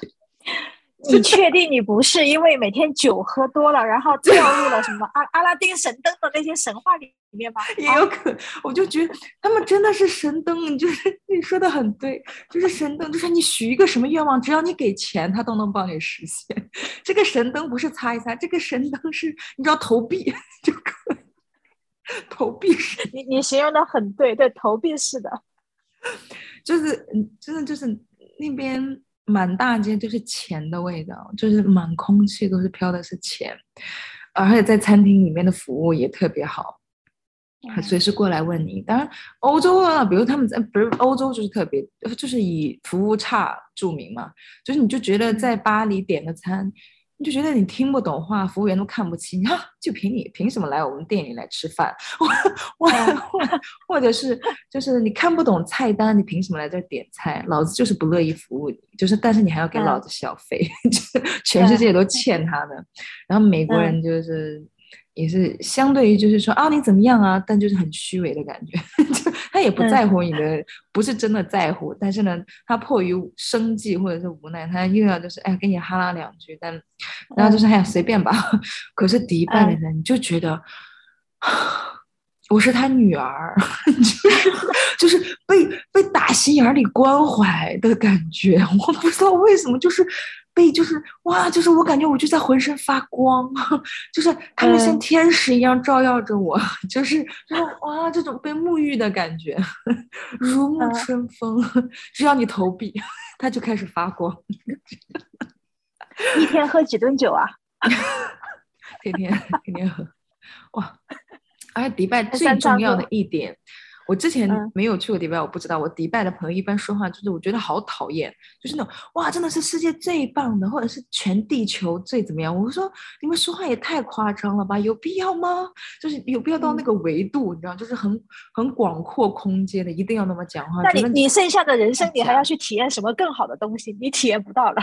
Speaker 3: 你确定你不是因为每天酒喝多了，然后 掉入了什么阿阿拉丁神灯的那些神话里面吗？
Speaker 2: 也有可能，我就觉得他们真的是神灯，你就是 你说的很对，就是神灯，就是你许一个什么愿望，只要你给钱，他都能帮你实现。这个神灯不是擦一擦，这个神灯是你知道投币就可以，投币式，
Speaker 3: 你你形容的很对，对，投币式的。
Speaker 2: 就是嗯，真的就是那边满大街都是钱的味道，就是满空气都是飘的是钱，而且在餐厅里面的服务也特别好。他随时过来问你。当然，欧洲啊，比如他们在，不是欧洲就是特别，呃就是以服务差著名嘛。就是你就觉得在巴黎点个餐，你就觉得你听不懂话，服务员都看不起你 啊，就凭你凭什么来我们店里来吃饭？或或或或者是就是你看不懂菜单，你凭什么来这儿点菜？老子就是不乐意服务你，就是但是你还要给老子小费，就全世界都欠他的。然后美国人就是。也是相对于就是说啊你怎么样啊，但就是很虚伪的感觉，就他也不在乎你的，不是真的在乎，但是呢，他迫于生计或者是无奈，他又要就是哎跟你哈拉两句，但然后就是哎呀随便吧。可是迪拜的人你就觉得，我是他女儿，就是就是被被打心眼里关怀的感觉，我不知道为什么，就是被就是哇，就是我感觉我就在浑身发光，就是他们像天使一样照耀着我，就是就是哇，这种被沐浴的感觉，如沐春风，只要你投币，它就开始发光。
Speaker 3: 一天喝几顿酒啊？
Speaker 2: 天天天天喝，哇！而且迪拜最重要的一点，我之前没有去过迪拜，我不知道。我迪拜的朋友一般说话就是，我觉得好讨厌，就是那种哇，真的是世界最棒的，或者是全地球最怎么样？我说你们说话也太夸张了吧，有必要吗？就是有必要到那个维度，你知道，就是很很广阔空间的，一定要那么讲话。
Speaker 3: 那你你剩下的人生，你还要去体验什么更好的东西？你体验不到了。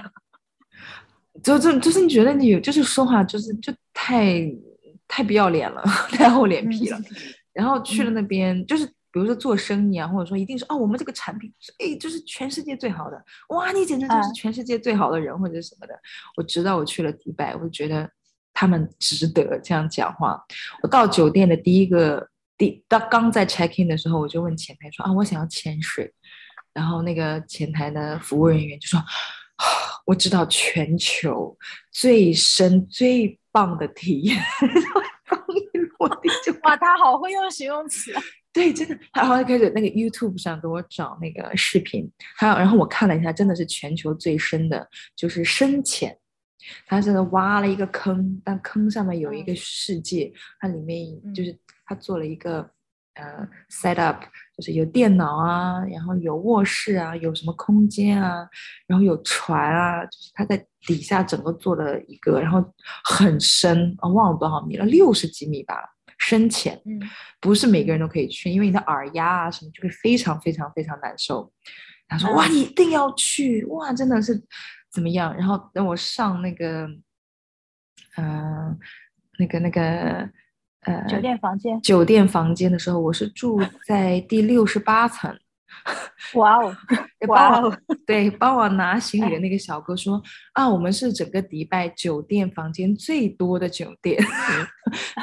Speaker 2: 就就就是你觉得你就是说话就是就太。太不要脸了，太厚脸皮了。然后去了那边，就是比如说做生意啊，或者说一定是哦，我们这个产品是，哎，就是全世界最好的，哇，你简直就是全世界最好的人或者什么的。我直到我去了迪拜，我就觉得他们值得这样讲话。我到酒店的第一个第，到刚在 check in 的时候，我就问前台说啊，我想要潜水。然后那个前台的服务人员就说，我知道全球最深最。棒的体验，刚一落地就
Speaker 3: 哇，他好会用形容词。
Speaker 2: 对，真的，他好像开始那个 YouTube 上给我找那个视频，还有，然后我看了一下，真的是全球最深的，就是深浅。他是挖了一个坑，但坑上面有一个世界，它里面就是他做了一个。呃，set up 就是有电脑啊，然后有卧室啊，有什么空间啊，然后有船啊，就是他在底下整个做了一个，然后很深啊，忘了多少米了，六十几米吧，深浅，嗯，不是每个人都可以去，因为你的耳压啊什么就会非常非常非常难受。他说哇，你一定要去哇，真的是怎么样？然后等我上那个，嗯，那个那个。
Speaker 3: 呃，酒店房间，
Speaker 2: 酒店房间的时候，我是住在第六十八层。
Speaker 3: 哇哦，哇哦，
Speaker 2: 对，帮我拿行李的那个小哥说啊，我们是整个迪拜酒店房间最多的酒店，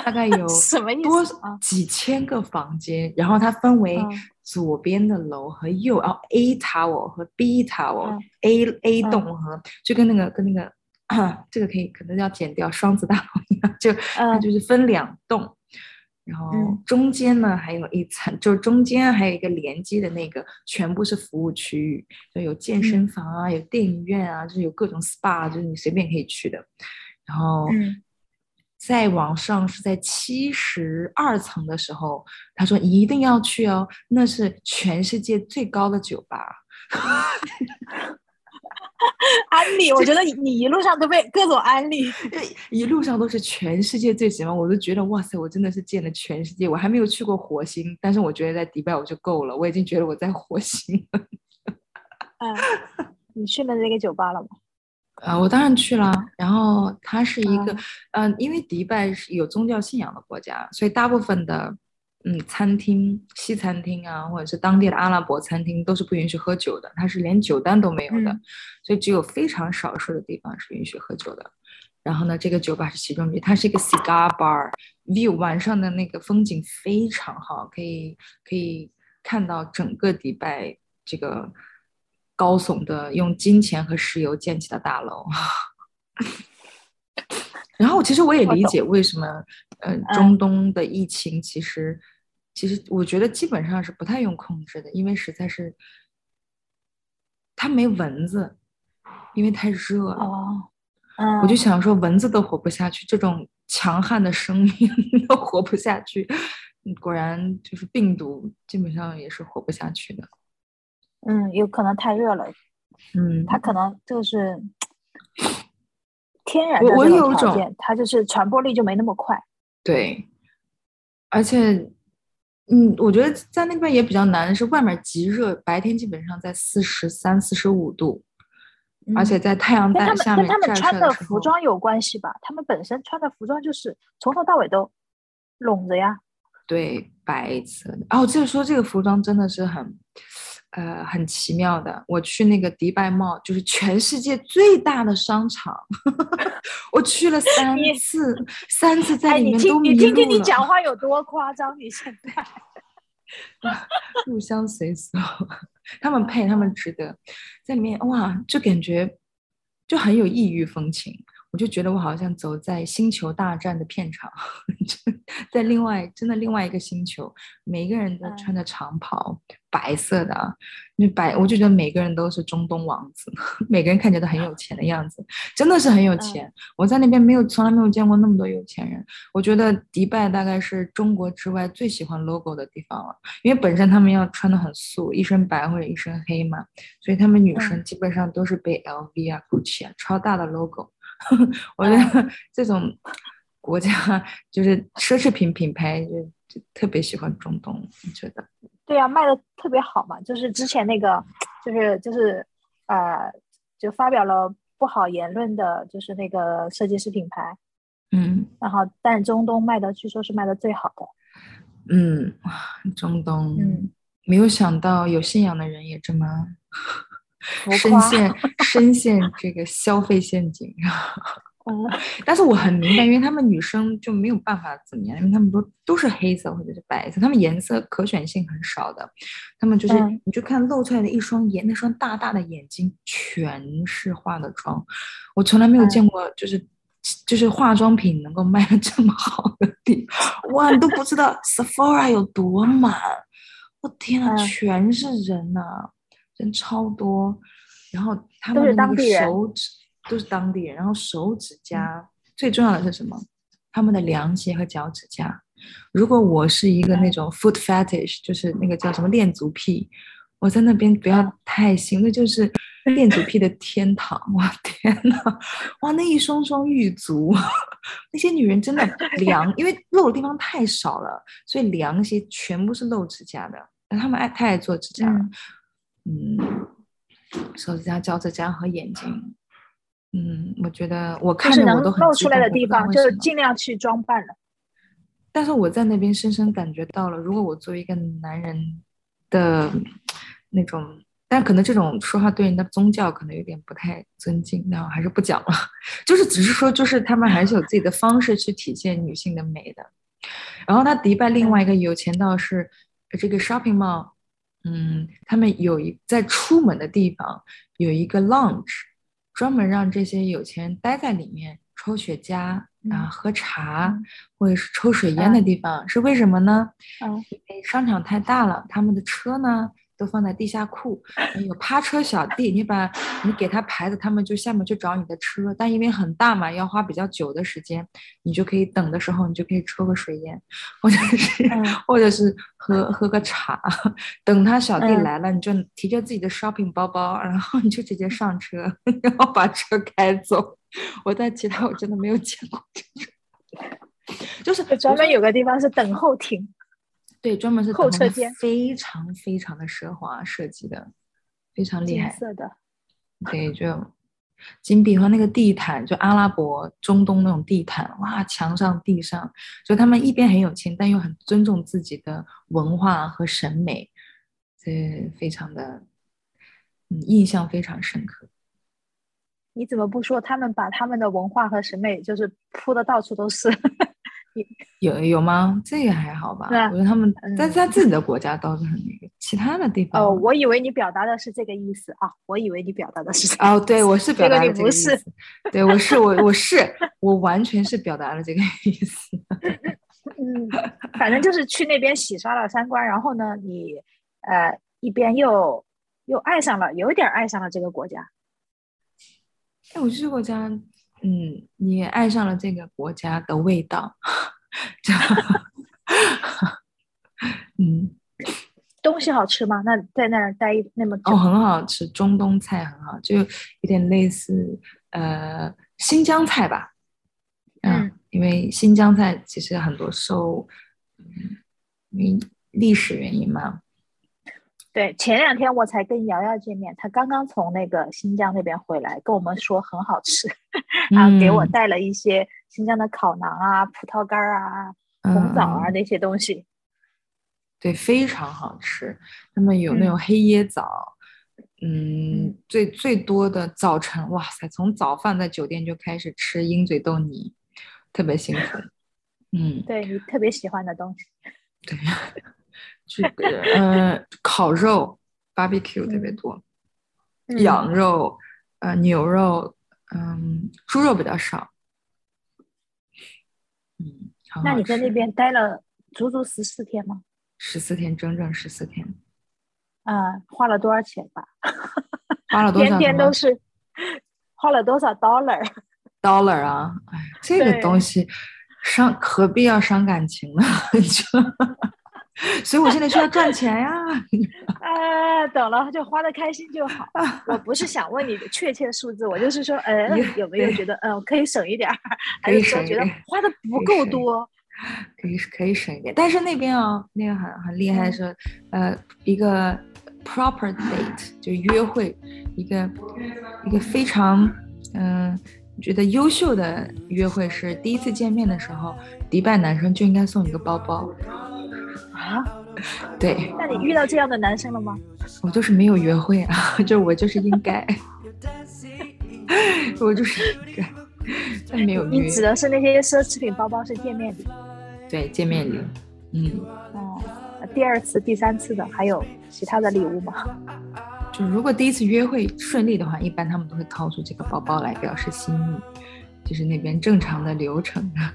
Speaker 2: 大概有
Speaker 3: 什么意
Speaker 2: 思啊？几千个房间，然后它分为左边的楼和右，然后 A tower 和 B tower，A A 栋和就跟那个跟那个。这个可以，可能要剪掉双子大楼一样，就它就是分两栋，然后中间呢还有一层，就是中间还有一个连接的那个，全部是服务区域，就有健身房啊，有电影院啊，就是有各种 SPA，就是你随便可以去的。然后再往上是在七十二层的时候，他说一定要去哦，那是全世界最高的酒吧。
Speaker 3: 安利，我觉得你你一路上都被各种安利，
Speaker 2: 一路上都是全世界最喜欢，我都觉得哇塞，我真的是见了全世界。我还没有去过火星，但是我觉得在迪拜我就够了，我已经觉得我在火星了。
Speaker 3: 嗯，你去了那个酒吧了吗？
Speaker 2: 啊，我当然去了。然后它是一个，嗯，因为迪拜是有宗教信仰的国家，所以大部分的。嗯，餐厅、西餐厅啊，或者是当地的阿拉伯餐厅，都是不允许喝酒的。它是连酒单都没有的，所以只有非常少数的地方是允许喝酒的。然后呢，这个酒吧是其中之一，它是一个 cigar bar，view 晚上的那个风景非常好，可以可以看到整个迪拜这个高耸的用金钱和石油建起的大楼。然后其实我也理解为什么。嗯，中东的疫情其实，其实我觉得基本上是不太用控制的，因为实在是它没蚊子，因为太热了。哦，我就想说，蚊子都活不下去，这种强悍的生命 都活不下去。果然，就是病毒基本上也是活不下去的。
Speaker 3: 嗯，有可能太热了。嗯，它可能就是天然的这种条件，它就是传播力就没那么快。
Speaker 2: 对，而且，嗯，我觉得在那边也比较难，是外面极热，白天基本上在四十三、四十五度，而且在太阳带下面
Speaker 3: 跟他们穿的服装有关系吧？他们本身穿的服装就是从头到尾都拢着呀。
Speaker 2: 对，白色的。哦，就是说这个服装真的是很，呃很奇妙的。我去那个迪拜 Mall，就是全世界最大的商场，我去了三次，三次在里面都
Speaker 3: 听你听听你
Speaker 2: 迷路了
Speaker 3: 讲话有多夸张？你现在
Speaker 2: 入乡随俗，他们配，他们值得，在里面哇，就感觉就很有异域风情。我就觉得我好像走在星球大战的片场，就在另外真的另外一个星球，每一个人都
Speaker 3: 嗯
Speaker 2: 穿着长袍，白色的啊，那白，我就觉得每个人都是中东王子，每个人看起来都很有钱的样子，真的是很有钱。我在那边没有从来没有见过那么多有钱人。我觉得迪拜大概是中国之外最喜欢 logo 的地方了，因为本身他们要穿的很素，一身白或者一身黑嘛，所以他们女生基本上都是背 LV 啊、GUCCI 啊，超大的 logo。我觉得 这种国家就是奢侈品品牌就就特别喜欢中东，你觉得？
Speaker 3: 对呀、卖的特别好嘛，就是之前那个，就是就是呃，就发表了不好言论的，就是那个设计师品牌，
Speaker 2: 嗯。
Speaker 3: 然后但中东卖的据说是卖的最好的，
Speaker 2: 嗯，中东，
Speaker 3: 嗯，
Speaker 2: 没有想到有信仰的人也这么深陷 深陷这个消费陷阱。
Speaker 3: 哦。
Speaker 2: 但是我很明白，因为他们女生就没有办法怎么样，因为他们都都是黑色或者是白色，他们颜色可选性很少的，他们就是、
Speaker 3: 嗯。
Speaker 2: 你就看露出来的一双眼，那双大大的眼睛全是化的妆，我从来没有见过，就是、就是化妆品能够卖的这么好的地方，哇，你都不知道 Sephora 有多满，我天呐，
Speaker 3: 嗯。
Speaker 2: 全是人呐、人超多，然后他们的那个
Speaker 3: 当
Speaker 2: 手指都是当地人，然后手指甲、最重要的是什么？他们的凉鞋和脚趾甲。如果我是一个那种 foot fetish，就是那个叫什么恋足癖，我在那边不要
Speaker 3: 嗯
Speaker 2: 太行，那就是恋足癖的天堂。哇天呐，哇那一双双玉足，那些女人真的凉，因为露的地方太少了，所以凉鞋全部是露指甲的。她们爱太爱做指甲了，嗯，手指甲、脚趾甲和眼睛。嗯，我觉得我看着我都很
Speaker 3: 露出来的地方，就尽量去装扮了。
Speaker 2: 但是我在那边深深感觉到了，如果我作为一个男人的那种，但可能这种说话对人的宗教可能有点不太尊敬，那我还是不讲了。就是只是说，就是他们还是有自己的方式去体现女性的美的。然后他迪拜另外一个有钱到是呃这个 shopping mall，嗯，他们有一在出门的地方有一个 lounge，专门让这些有钱人待在里面抽雪茄啊、
Speaker 3: 嗯
Speaker 2: 喝茶、
Speaker 3: 嗯
Speaker 2: 或者是抽水烟的地方，是为什么呢？
Speaker 3: 嗯
Speaker 2: 因为商场太大了，他们的车呢都放在地下库，有趴车小弟，你把你给他牌子，他们就下面去找你的车，但因为很大嘛，要花比较久的时间，你就可以等的时候，你就可以抽个水烟，或者是、
Speaker 3: 嗯。
Speaker 2: 或者是喝喝个茶，等他小弟
Speaker 3: 嗯。
Speaker 2: 来了，你就提着自己的 shopping 包包，然后你就直接上车，然后把车开走。我在其他我真的没有见过这种。就是
Speaker 3: 专门有个地方是等候亭，
Speaker 2: 对，专门是等候
Speaker 3: 候车间
Speaker 2: 非常非常的奢华设计的，非常厉害。
Speaker 3: 金色的，
Speaker 2: 对，就金碧和那个地毯，就阿拉伯、中东那种地毯，哇，墙上、地上，就他们一边很有钱，但又很尊重自己的文化和审美，这非常的，嗯，印象非常深刻。
Speaker 3: 你怎么不说他们把他们的文化和审美就是铺的到处都是？
Speaker 2: 有有吗？这个还好吧？
Speaker 3: 对啊
Speaker 2: 我觉得他们但
Speaker 3: 是
Speaker 2: 在自己的国家倒是很那个，其他的地方
Speaker 3: 哦，我以为你表达的是这个意思啊，我以为你表达的是这个
Speaker 2: 哦，对，我是表达了这个意
Speaker 3: 你不是
Speaker 2: 思，对我是我我是我完全是表达了这个意思。
Speaker 3: 嗯，反正就是去那边洗刷了三观，然后呢，你呃一边又又爱上了，有点爱上了这个国家。
Speaker 2: 哎，我去这个国家，嗯，你也爱上了这个国家的味道，这样。嗯，
Speaker 3: 东西好吃吗？那在那儿待那么久，
Speaker 2: 哦，很好吃，中东菜很好，就有点类似呃新疆菜吧，
Speaker 3: 嗯
Speaker 2: 因为新疆菜其实很多受，嗯，因为历史原因嘛，
Speaker 3: 对，前两天我才跟瑶瑶见面，她刚刚从那个新疆那边回来，跟我们说很好吃，然 后给我
Speaker 2: 嗯
Speaker 3: 带了一些新疆的烤馕啊、葡萄干儿啊、红枣啊
Speaker 2: 嗯
Speaker 3: 那些东西。
Speaker 2: 对，非常好吃。那么有那种黑椰枣，嗯，最最多的早晨，哇塞，从早饭在酒店就开始吃鹰嘴豆泥，特别幸福。嗯，
Speaker 3: 对你特别喜欢的东西。
Speaker 2: 对，这个呃，烤肉，barbecue 特别多，羊肉，呃，牛肉，嗯，猪肉比较少。嗯，
Speaker 3: 那你在那边待了足足十四天吗？
Speaker 2: 十四天，整整十四天。
Speaker 3: 啊，花了多少钱吧？
Speaker 2: 花了 多少？
Speaker 3: 天天都是花了多少 dollar？dollar
Speaker 2: 啊，哎，这个东西伤何必要伤感情呢？所以我现在需要赚钱呀。
Speaker 3: 啊，懂了，就花的开心就好。我不是想问你的确切数字，我就是说，呃，有没有觉得，嗯，可以省一点儿？
Speaker 2: 可以省，
Speaker 3: 觉得花的不够多。
Speaker 2: 可以可以省一点，但是那边啊，那个很很厉害是，呃，一个 proper date 就约会，一个一个非常嗯觉得优秀的约会是第一次见面的时候，迪拜男生就应该送你个包包
Speaker 3: 啊？
Speaker 2: 对。
Speaker 3: 那你遇到这样的男生了吗？
Speaker 2: 我就是没有约会啊，就我就是应该，我就是应该，但没有
Speaker 3: 你指的是那些奢侈品包包是见面礼？
Speaker 2: 对，见面礼，嗯，
Speaker 3: 哦，第二次、第三次的还有其他的礼物吗？
Speaker 2: 就如果第一次约会顺利的话，一般他们都会掏出这个包包来表示心意，就是那边正常的流程啊。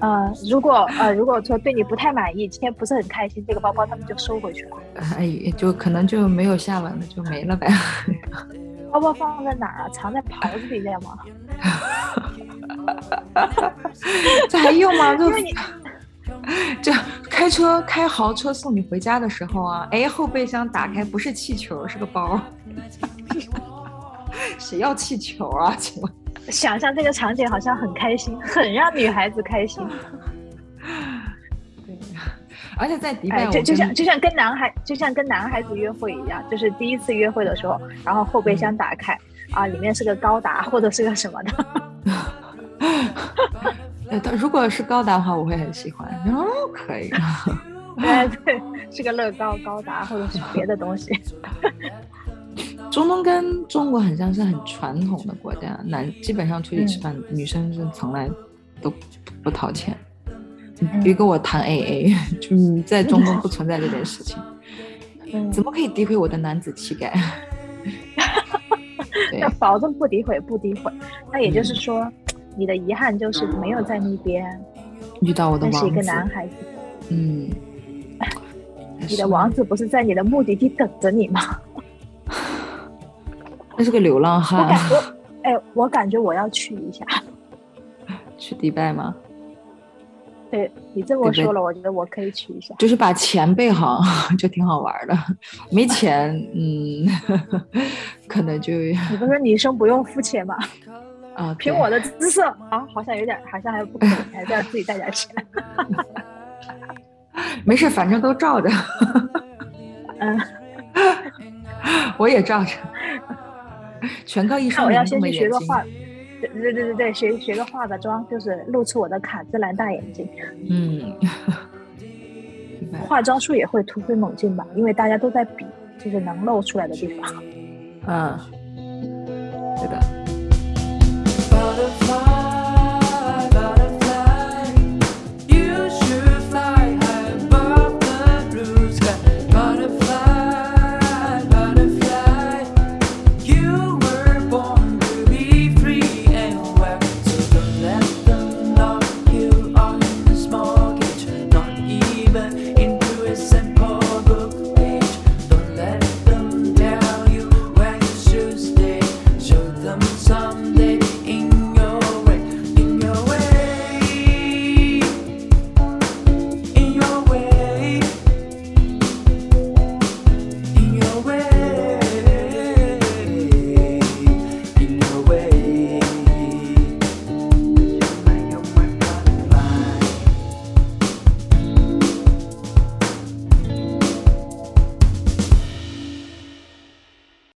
Speaker 3: 呃，如果呃，如果说对你不太满意，今天不是很开心，这个包包他们就收回去了。
Speaker 2: 哎，就可能就没有下文了，就没了呗。
Speaker 3: 包包放在哪儿啊？藏在袍子里面吗？
Speaker 2: 这还用吗？就。就开车开豪车送你回家的时候啊，哎，后备箱打开不是气球，是个包。谁要气球啊？请问？
Speaker 3: 想象这个场景好像很开心，很让女孩子开心。
Speaker 2: 对，而且在迪拜，
Speaker 3: 就就像就像跟男孩就像跟男孩子约会一样，就是第一次约会的时候，然后后备箱打开 啊，里面是个高达或者是个什么的。
Speaker 2: 呃，如果是高达的话，我会很喜欢。哦，可以。
Speaker 3: 哎对，是个乐高高达，或者是别的东西。
Speaker 2: 中东跟中国很像是很传统的国家，男基本上出去吃饭，女生是从来都不掏钱。别跟我谈 AA，就在中东不存在这件事情。怎么可以诋毁我的男子气概？
Speaker 3: 那保证不诋毁，不诋毁。那也就是说。你的遗憾就是没有在那边
Speaker 2: 遇到我的王子，
Speaker 3: 是一个男孩子。
Speaker 2: 嗯，
Speaker 3: 你的王子不是在你的目的地等着你吗？
Speaker 2: 那是个流浪汉。
Speaker 3: 我感觉，哎，我感觉我要去一下。
Speaker 2: 去迪拜吗？
Speaker 3: 对你这么说了，我觉得我可以去一下。
Speaker 2: 就是把钱备好，就挺好玩的。没钱，嗯，可能就……
Speaker 3: 你不是女生不用付钱吗？
Speaker 2: 啊，
Speaker 3: 凭我的姿色啊，好像有点，好像还不可以，还是要自己带点钱。
Speaker 2: 没事，反正都照着。
Speaker 3: 嗯，
Speaker 2: 我也照着。全靠一双
Speaker 3: 我要先去学个化，对对对对对，学学个化个妆，就是露出我的卡姿兰大眼睛。
Speaker 2: 嗯。
Speaker 3: 化妆术也会突飞猛进吧？因为大家都在比，就是能露出来的地方。
Speaker 2: 嗯，对的。